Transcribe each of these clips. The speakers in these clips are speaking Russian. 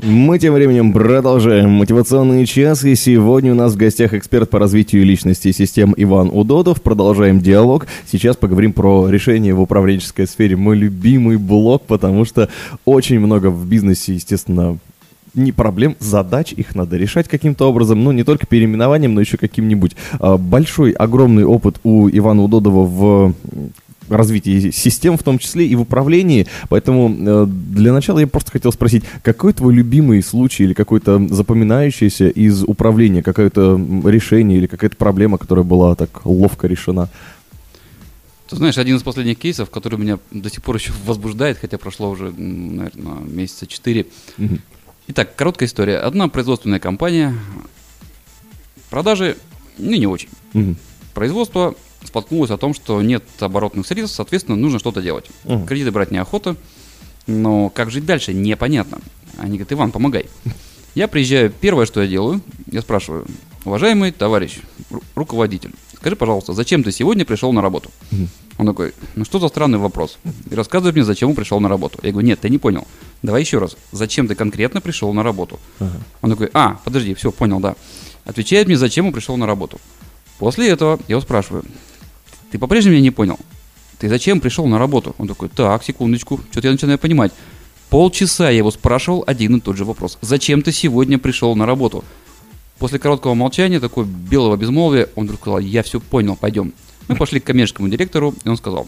Мы тем временем продолжаем мотивационный час, и сегодня у нас в гостях эксперт по развитию личности и систем Иван Удодов. Продолжаем диалог. Сейчас поговорим про решение в управленческой сфере. Мой любимый блок, потому что очень много в бизнесе, естественно, не проблем, задач, их надо решать каким-то образом, ну, не только переименованием, но еще каким-нибудь. А, Большой, огромный опыт у Ивана Удодова в развитии систем, в том числе и в управлении. Поэтому э, для начала я просто хотел спросить, какой твой любимый случай или какой-то запоминающийся из управления, какое-то решение или какая-то проблема, которая была так ловко решена? Ты знаешь, один из последних кейсов, который меня до сих пор еще возбуждает, хотя прошло уже, наверное, месяца четыре. Итак, короткая история. Одна производственная компания, продажи, ну, не очень. Мгм. Производство споткнулось о том, что нет оборотных средств, соответственно, нужно что-то делать. Мгм. Кредиты брать неохота, но как жить дальше, непонятно. Они говорят, Иван, помогай. Я приезжаю, первое, что я делаю, я спрашиваю, уважаемый товарищ, ру- руководитель, скажи, пожалуйста, зачем ты сегодня пришел на работу? Он такой, ну что за странный вопрос? И рассказывает мне, зачем он пришел на работу. Я говорю, нет, ты не понял. Давай еще раз. Зачем ты конкретно пришел на работу? Он такой, а, подожди, все, понял, да. Отвечает мне, зачем он пришел на работу. После этого я его спрашиваю, ты по-прежнему меня не понял? Ты зачем пришел на работу? Он такой, так, секундочку, что-то я начинаю понимать. Полчаса я его спрашивал один и тот же вопрос. Зачем ты сегодня пришел на работу? После короткого молчания, такой белого безмолвия, он вдруг сказал, я все понял, пойдем. Мы пошли к коммерческому директору, и он сказал,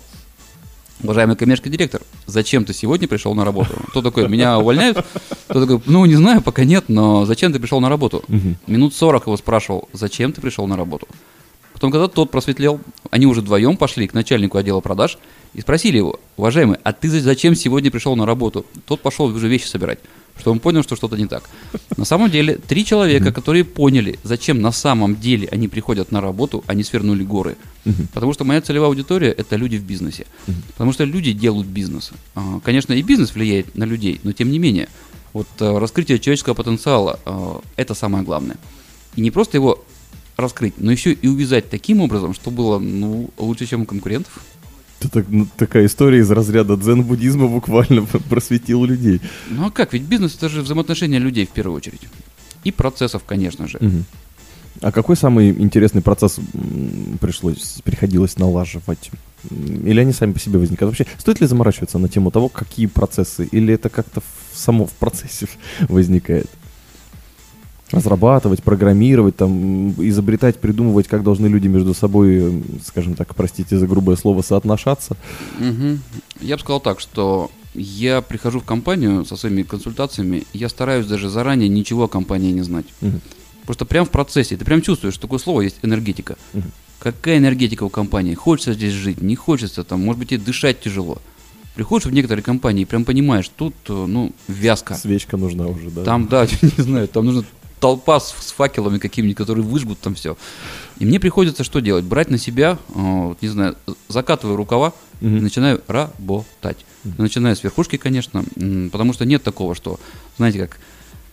уважаемый коммерческий директор, зачем ты сегодня пришел на работу? Кто такой, меня увольняют? Кто такой, ну, не знаю, пока нет, но зачем ты пришел на работу? Минут 40 его спрашивал, зачем ты пришел на работу? Потом, когда тот просветлел, они уже вдвоем пошли к начальнику отдела продаж и спросили его, уважаемый, а ты за- зачем сегодня пришел на работу? Тот пошел уже вещи собирать, что он понял, что что-то не так. На самом деле, три человека, которые поняли, зачем на самом деле они приходят на работу, они свернули горы. Потому что моя целевая аудитория – это люди в бизнесе. Потому что люди делают бизнес. А, Конечно, и бизнес влияет на людей, но тем не менее, вот э, раскрытие человеческого потенциала э, – это самое главное. И не просто его раскрыть, но еще и увязать таким образом, что было ну, лучше, чем у конкурентов. Это так- ну, такая история из разряда дзен-буддизма буквально просветил людей. Ну а как? Ведь бизнес это же взаимоотношения людей в первую очередь. И процессов, конечно же. Мгм. А какой самый интересный процесс пришлось, приходилось налаживать? Или они сами по себе возникают? Вообще, стоит ли заморачиваться на тему того, какие процессы? Или это как-то в- само в процессе возникает? Разрабатывать, программировать, там, изобретать, придумывать, как должны люди между собой, скажем так, простите за грубое слово, соотношаться. Мгм. Я бы сказал так, что я прихожу в компанию со своими консультациями, я стараюсь даже заранее ничего о компании не знать. Мгм. Просто прям в процессе, ты прям чувствуешь, что такое слово есть энергетика. Мгм. Какая энергетика у компании? Хочется здесь жить, не хочется, там, может быть, и дышать тяжело. Приходишь в некоторые компании и прям понимаешь, тут, э, ну, вязка. Свечка нужна уже, да? Там, да, не знаю, там нужна толпа с, с факелами какими-нибудь, которые выжгут там все. И мне приходится что делать? Брать на себя, э, вот, не знаю, закатываю рукава и начинаю работать. Начинаю с верхушки, конечно, потому что нет такого, что, знаете как,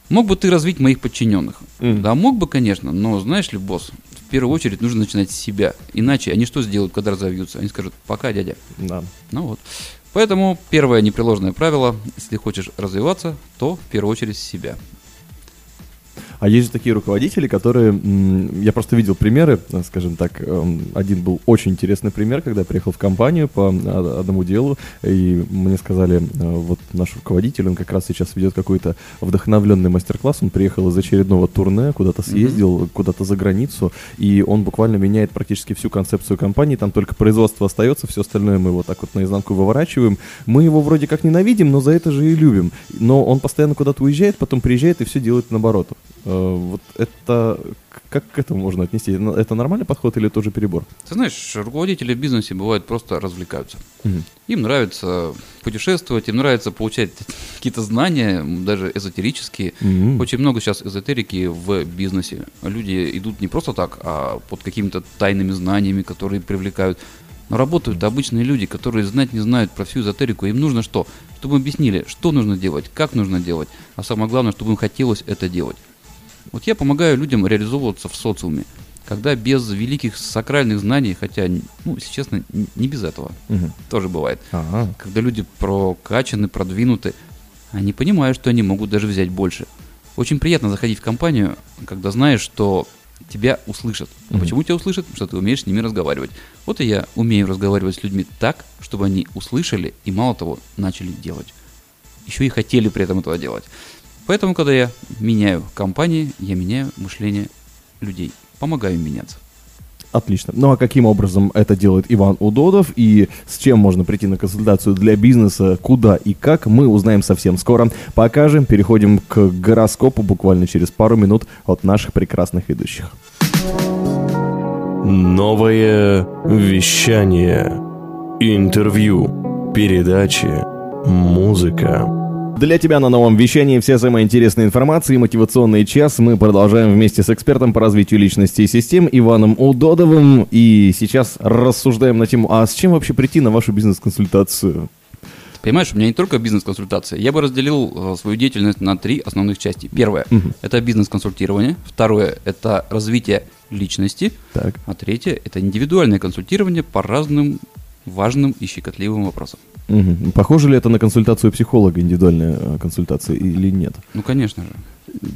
мог бы ты развить моих подчиненных? Мгм. Да, мог бы, конечно, но знаешь ли, босс, в первую очередь нужно начинать с себя. Иначе они что сделают, когда разовьются? Они скажут, пока, дядя. Да. Ну вот. Поэтому первое непреложное правило, если хочешь развиваться, то в первую очередь с себя. А есть же такие руководители, которые... Я просто видел примеры, э, скажем так. эм, Один был очень интересный пример, когда я приехал в компанию по а, одному делу, и мне сказали, э, вот наш руководитель, он как раз сейчас ведет какой-то вдохновленный мастер-класс, он приехал из очередного турне, куда-то съездил, куда-то за границу, и он буквально меняет практически всю концепцию компании, там только производство остается, все остальное мы вот так вот наизнанку выворачиваем. Мы его вроде как ненавидим, но за это же и любим. Но он постоянно куда-то уезжает, потом приезжает и все делает наоборот. Э, Вот это как к этому можно отнести? Ну, Это нормальный подход или тоже перебор? Ты знаешь, руководители в бизнесе бывают просто развлекаются. Мгм. Им нравится путешествовать, им нравится получать какие-то знания, даже эзотерические. Мгм. Очень много сейчас эзотерики в бизнесе. Люди идут не просто так, а под какими-то тайными знаниями, которые привлекают. Но работают обычные люди, которые знать не знают про всю эзотерику. Им нужно что? Чтобы им объяснили, что нужно делать, как нужно делать, а самое главное, чтобы им хотелось это делать. Вот я помогаю людям реализовываться в социуме, когда без великих сакральных знаний, хотя, ну, если честно, не без этого, Мгм. тоже бывает. Ага. Когда люди прокачаны, продвинуты, они понимают, что они могут даже взять больше. Очень приятно заходить в компанию, когда знаешь, что тебя услышат. А Мгм. Почему тебя услышат? Потому что ты умеешь с ними разговаривать. Вот и я умею разговаривать с людьми так, чтобы они услышали и, мало того, начали делать. Еще и хотели при этом этого делать. Поэтому, когда я меняю компании, я меняю мышление людей. Помогаю им меняться. Отлично. Ну а каким образом это делает Иван Удодов и с чем можно прийти на консультацию для бизнеса, куда и как, мы узнаем совсем скоро. Покажем, переходим к гороскопу буквально через пару минут от наших прекрасных ведущих. Новое вещание. Интервью. Передачи. Музыка. Для тебя на новом вещании вся самая интересная информация и мотивационный час. Мы продолжаем вместе с экспертом по развитию личности и систем Иваном Удодовым. И сейчас рассуждаем на тему, а с чем вообще прийти на вашу бизнес-консультацию? Ты понимаешь, у меня не только бизнес-консультация. Я бы разделил э, свою деятельность на три основных части. Первое Мгм. – это бизнес-консультирование. Второе – это развитие личности. Так. А третье – это индивидуальное консультирование по разным важным и щекотливым вопросам. Мгм. Похоже ли это на консультацию психолога, индивидуальная э, консультация или нет? Ну, конечно же.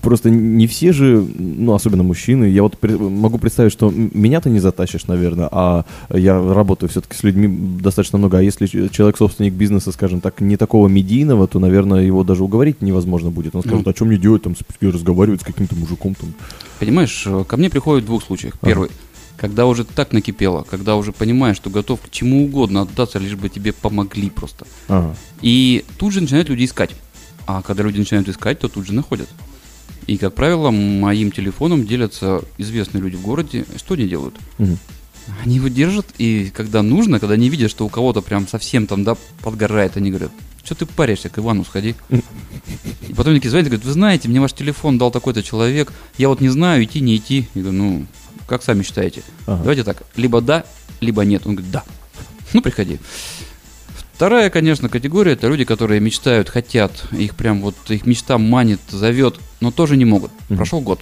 Просто не все же, ну, особенно мужчины, я вот могу представить, что меня ты не затащишь, наверное, а я работаю все-таки с людьми достаточно много, а если человек собственник бизнеса, скажем так, не такого медийного, то, наверное, его даже уговорить невозможно будет. Он скажет, Ну. а что мне делать, там, разговаривать с каким-то мужиком, там. Понимаешь, э, ко мне приходят в двух случаях. Ага. Когда уже так накипело, когда уже понимаешь, что готов к чему угодно отдаться, лишь бы тебе помогли просто. Ага. И тут же начинают люди искать. А когда люди начинают искать, то тут же находят. И, как правило, моим телефоном делятся известные люди в городе. Что они делают? Мгм. Они его держат, и когда нужно, когда они видят, что у кого-то прям совсем там, да, подгорает, они говорят, что ты паришься, к Ивану сходи. И потом такие звонят и говорят, вы знаете, мне ваш телефон дал такой-то человек, я вот не знаю, идти, не идти. Я говорю, ну, как сами считаете? Ага. Давайте так, либо да, либо нет. Он говорит, да. Ну, приходи. Вторая, конечно, категория это люди, которые мечтают, хотят, их прям вот их мечта манит, зовет, но тоже не могут. Мгм. Прошел год,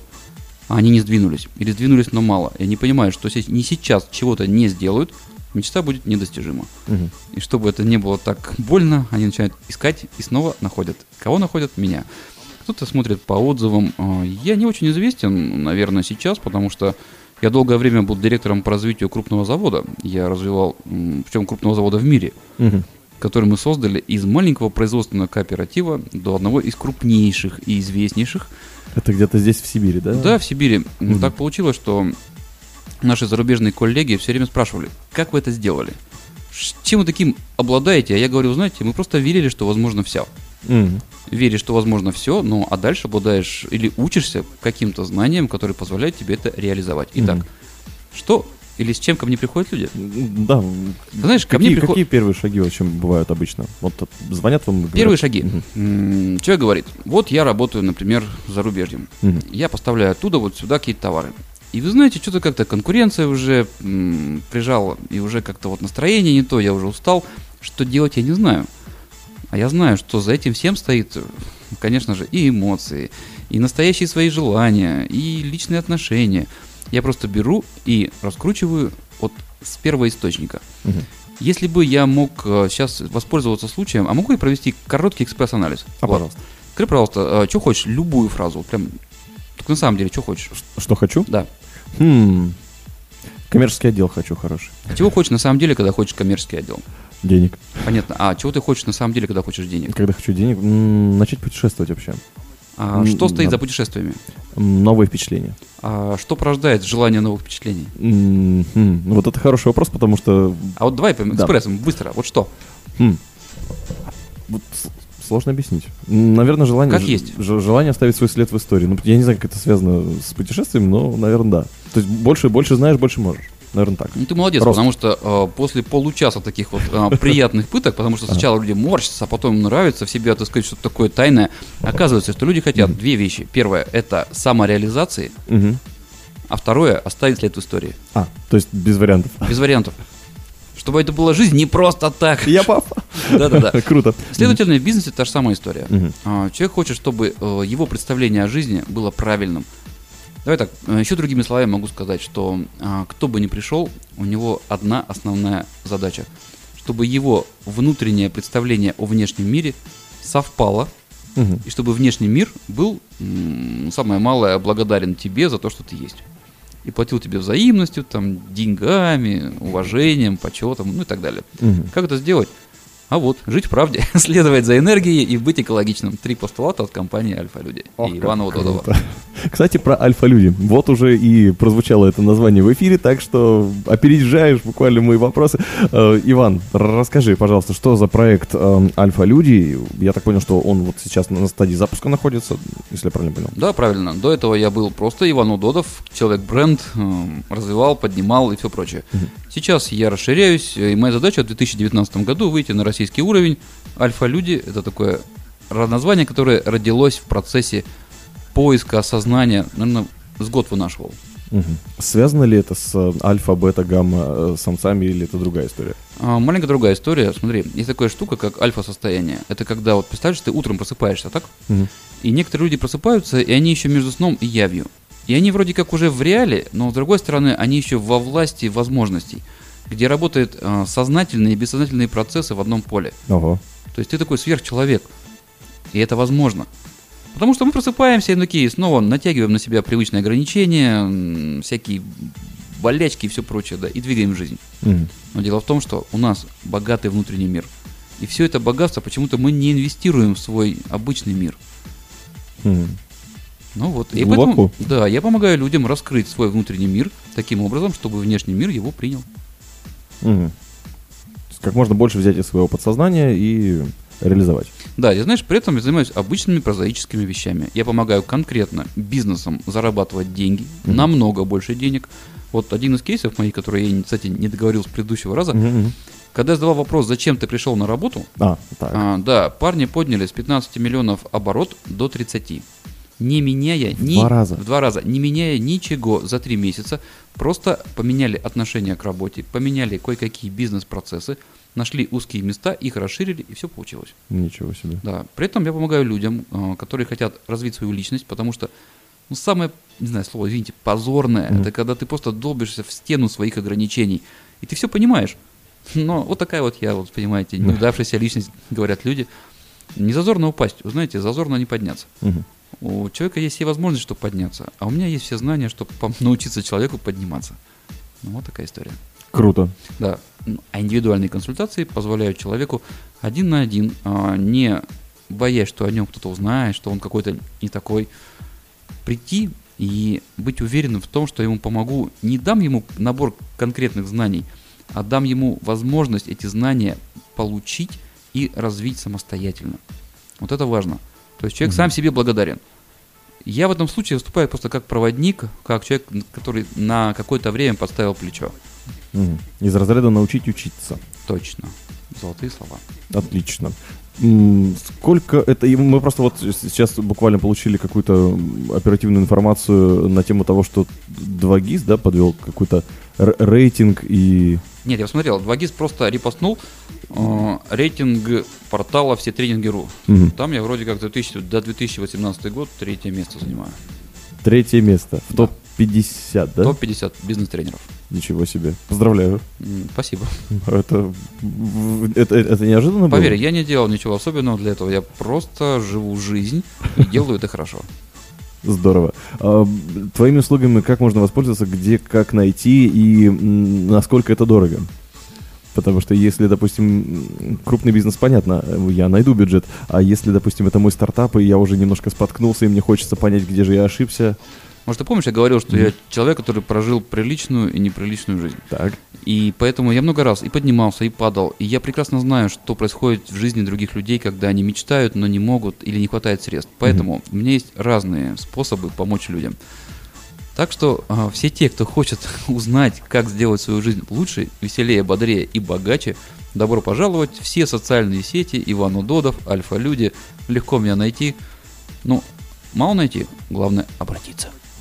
а они не сдвинулись, или сдвинулись, но мало. И они понимают, что если не сейчас чего-то не сделают, мечта будет недостижима. Мгм. И чтобы это не было так больно, они начинают искать и снова находят. Кого находят? Меня. Кто-то смотрит по отзывам. А, Я не очень известен, наверное, сейчас, потому что я долгое время был директором по развитию крупного завода. Я развивал, причем крупного завода в мире, Мгм. который мы создали из маленького производственного кооператива до одного из крупнейших и известнейших Это где-то здесь, в Сибири, да? да, в Сибири. Мгм. Так получилось, что наши зарубежные коллеги все время спрашивали, как вы это сделали? Чем вы таким обладаете? А я говорю, знаете, мы просто верили, что возможно все. Мгм. Веришь, что возможно все, ну а дальше обладаешь или учишься каким-то знаниям, которые позволяют тебе это реализовать. Итак, Мгм. что или с чем ко мне приходят люди? Да. Ты знаешь, ко Какие, мне приходят... какие первые шаги вообще бывают обычно? Вот тут звонят вам говорят- Первые шаги. Мгм. М, Человек говорит, вот я работаю, например, за рубежьем. Мгм. Я поставляю оттуда вот сюда какие-то товары. И вы знаете, что-то как-то конкуренция уже м, прижала, и уже как-то вот настроение не то, я уже устал. Что делать, я не знаю. А я знаю, что за этим всем стоит, э, конечно же, и эмоции, и настоящие свои желания, и личные отношения. Я просто беру и раскручиваю от с первого источника. Мгм. Если бы я мог сейчас воспользоваться случаем, а могу я провести короткий экспресс-анализ? А, Вот. пожалуйста. Скажи, пожалуйста, что хочешь, любую фразу, прям, только на самом деле, что хочешь? Что хочу? Да. Хм. Коммерческий отдел хочу хороший. А чего хочешь на самом деле, когда хочешь коммерческий отдел? Денег. Понятно. А чего ты хочешь на самом деле, когда хочешь денег? Когда хочу денег, м, начать путешествовать вообще. А М, что стоит да. за путешествиями? М, Новые впечатления. А что порождает желание новых впечатлений? М, хм, Ну вот это хороший вопрос, потому что А вот давай прям Да. экспрессом, быстро. Вот что? хм, вот с- сложно объяснить. М, Наверное, желание... Как ж- есть. ж- Желание оставить свой след в истории. Ну, я не знаю, как это связано с путешествием, но, наверное, да. То есть больше, больше знаешь, больше можешь. Наверное, так. Ну ты молодец, Рост. потому что э, после получаса таких вот э, приятных пыток, потому что сначала люди морщатся, а потом им нравится в себе отыскать что-то такое тайное, оказывается, что люди хотят две вещи. Первое – это самореализации, а второе – оставить след в истории. А, то есть без вариантов. Без вариантов. Чтобы это была жизнь не просто так. Я папа. Да-да-да. Круто. Следовательно, в бизнесе та же самая история. А, Человек хочет, чтобы э, его представление о жизни было правильным. Давай так, э, еще другими словами могу сказать, что а, кто бы ни пришел, у него одна основная задача. Чтобы его внутреннее представление о внешнем мире совпало, Мгм. и чтобы внешний мир был, м, самое малое, благодарен тебе за то, что ты есть. И платил тебе взаимностью, там, деньгами, уважением, почетом, ну и так далее. Мгм. Как это сделать? А вот, жить в правде, следовать за энергией и быть экологичным. Три постулата от компании Альфа-Люди Ох, и Удодова. круто. Кстати, про альфа-люди. Вот уже и прозвучало это название в эфире, так что опережаешь буквально мои вопросы. Э, Иван, расскажи, пожалуйста, что за проект э, Альфа-люди? Я так понял, что он вот сейчас на стадии запуска находится, если я правильно понял. Да, правильно. До этого я был просто Иван Удодов, человек-бренд, эм, развивал, поднимал и все прочее. Сейчас я расширяюсь, и моя задача в 2019 году выйти на российский уровень. Альфа-люди – это такое название, которое родилось в процессе поиска осознания, наверное, с год вынашивал. Мгм. Связано ли это с э, альфа, бета, гамма э, самцами или это другая история? А, маленькая другая история. Смотри, есть такая штука, как альфа-состояние. Это когда, вот представляешь, ты утром просыпаешься, так? Мгм. И некоторые люди просыпаются, и они еще между сном и явью. И они вроде как уже в реале, но с другой стороны, они еще во власти возможностей, где работают а, сознательные и бессознательные процессы в одном поле. Ого. То есть ты такой сверхчеловек. И это возможно. Потому что мы просыпаемся и ну, такие снова натягиваем на себя привычные ограничения, всякие болячки и все прочее, да, и двигаем жизнь. Мгм. Но дело в том, что у нас богатый внутренний мир. И все это богатство почему-то мы не инвестируем в свой обычный мир. Мгм. Ну вот. И Глубоко. поэтому, да, я помогаю людям раскрыть свой внутренний мир таким образом, чтобы внешний мир его принял. Есть Как можно больше взять из своего подсознания и реализовать. Да, и знаешь, при этом я занимаюсь обычными прозаическими вещами. Я помогаю конкретно бизнесам зарабатывать деньги, Мгм. намного больше денег. Вот один из кейсов моих, которые я, кстати, не договорил с предыдущего раза, мгм. когда я задавал вопрос, зачем ты пришел на работу, А, так. А, да, парни подняли с 15 миллионов оборот до 30. Не меняя ни, два раза. в два раза, не меняя ничего за три месяца, просто поменяли отношение к работе, поменяли кое-какие бизнес-процессы, нашли узкие места, их расширили, и все получилось. Ничего себе. Да. При этом я помогаю людям, а, которые хотят развить свою личность, потому что ну, самое, не знаю, слово, извините, позорное, Мгм. это когда ты просто долбишься в стену своих ограничений, и ты все понимаешь. Но вот такая вот я, вот понимаете, неудавшаяся личность, говорят люди. Не зазорно упасть, вы знаете, зазорно не подняться. Мгм. У человека есть все возможности, чтобы подняться, а у меня есть все знания, чтобы научиться человеку подниматься. Ну, вот такая история. Круто. Да. А индивидуальные консультации позволяют человеку один на один, а, не боясь, что о нем кто-то узнает, что он какой-то не такой, прийти и быть уверенным в том, что я ему помогу. Не дам ему набор конкретных знаний, а дам ему возможность эти знания получить и развить самостоятельно. Вот это важно. То есть человек сам себе благодарен. Я в этом случае выступаю просто как проводник, как человек, который на какое-то время подставил плечо. Из разряда научить учиться. Точно. Золотые слова. Отлично. Сколько это... Мы просто вот сейчас буквально получили какую-то оперативную информацию на тему того, что 2GIS, да, подвел какой-то рейтинг и... Нет, я посмотрел, 2GIS просто репостнул э, рейтинг портала все тренинги.ру. Мгм. Там я вроде как 2000, до 2018 год третье место занимаю. Третье место в Да. Топ-50, да? Топ-50 бизнес-тренеров. Ничего себе. Поздравляю. Спасибо. Это, это, это неожиданно было? Поверь, я не делал ничего особенного для этого. Я просто живу жизнь и делаю это хорошо. Здорово. А, твоими услугами как можно воспользоваться, где, как найти и насколько это дорого? Потому что если, допустим, крупный бизнес, понятно, я найду бюджет, а если, допустим, это мой стартап, и я уже немножко споткнулся, и мне хочется понять, где же я ошибся, Может, ты помнишь, я говорил, что я человек, который прожил приличную и неприличную жизнь. так, И поэтому я много раз и поднимался, и падал. И я прекрасно знаю, что происходит в жизни других людей, когда они мечтают, но не могут или не хватает средств. Поэтому у меня есть разные способы помочь людям. Так что а, все те, кто хочет узнать, как сделать свою жизнь лучше, веселее, бодрее и богаче, добро пожаловать. Все социальные сети, Иван Удодов, Альфа-люди. Легко меня найти. Ну, мало найти, главное обратиться.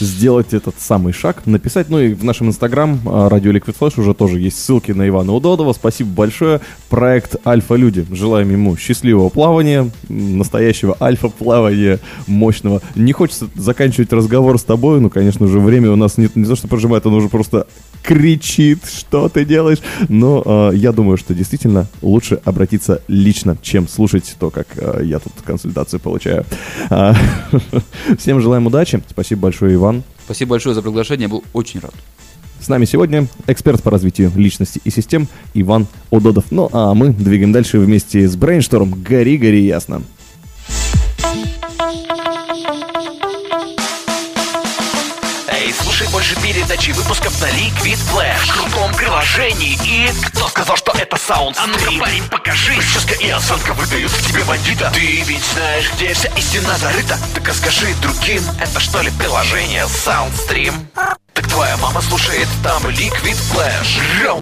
сделать этот самый шаг, написать. Ну и в нашем инстаграм а, Радио Liquid Flash уже тоже есть ссылки на Ивана Удодова. Спасибо большое. Проект Альфа-Люди. Желаем ему счастливого плавания, настоящего альфа-плавания мощного. Не хочется заканчивать разговор с тобой, ну, конечно же, время у нас не, не то, что прожимает, оно уже просто кричит, что ты делаешь. Но э, я думаю, что действительно лучше обратиться лично, чем слушать то, как э, я тут консультацию получаю. Всем желаем удачи. Спасибо большое, Иван. Спасибо большое за приглашение, я был очень рад. С нами сегодня эксперт по развитию личности и систем Иван Удодов. Ну а мы двигаем дальше вместе с Brainstorm. Гори, гори, ясно. Больше передачи выпусков на Liquid Flash В крутом приложении. И... Кто сказал, что это саунд А ну-ка, парень, покажи. Прическа и осанка выдают к тебе бандита. Ты ведь знаешь, где вся истина зарыта. Так расскажи другим, это что ли приложение Soundstream? Так твоя мама слушает там Liquid Flash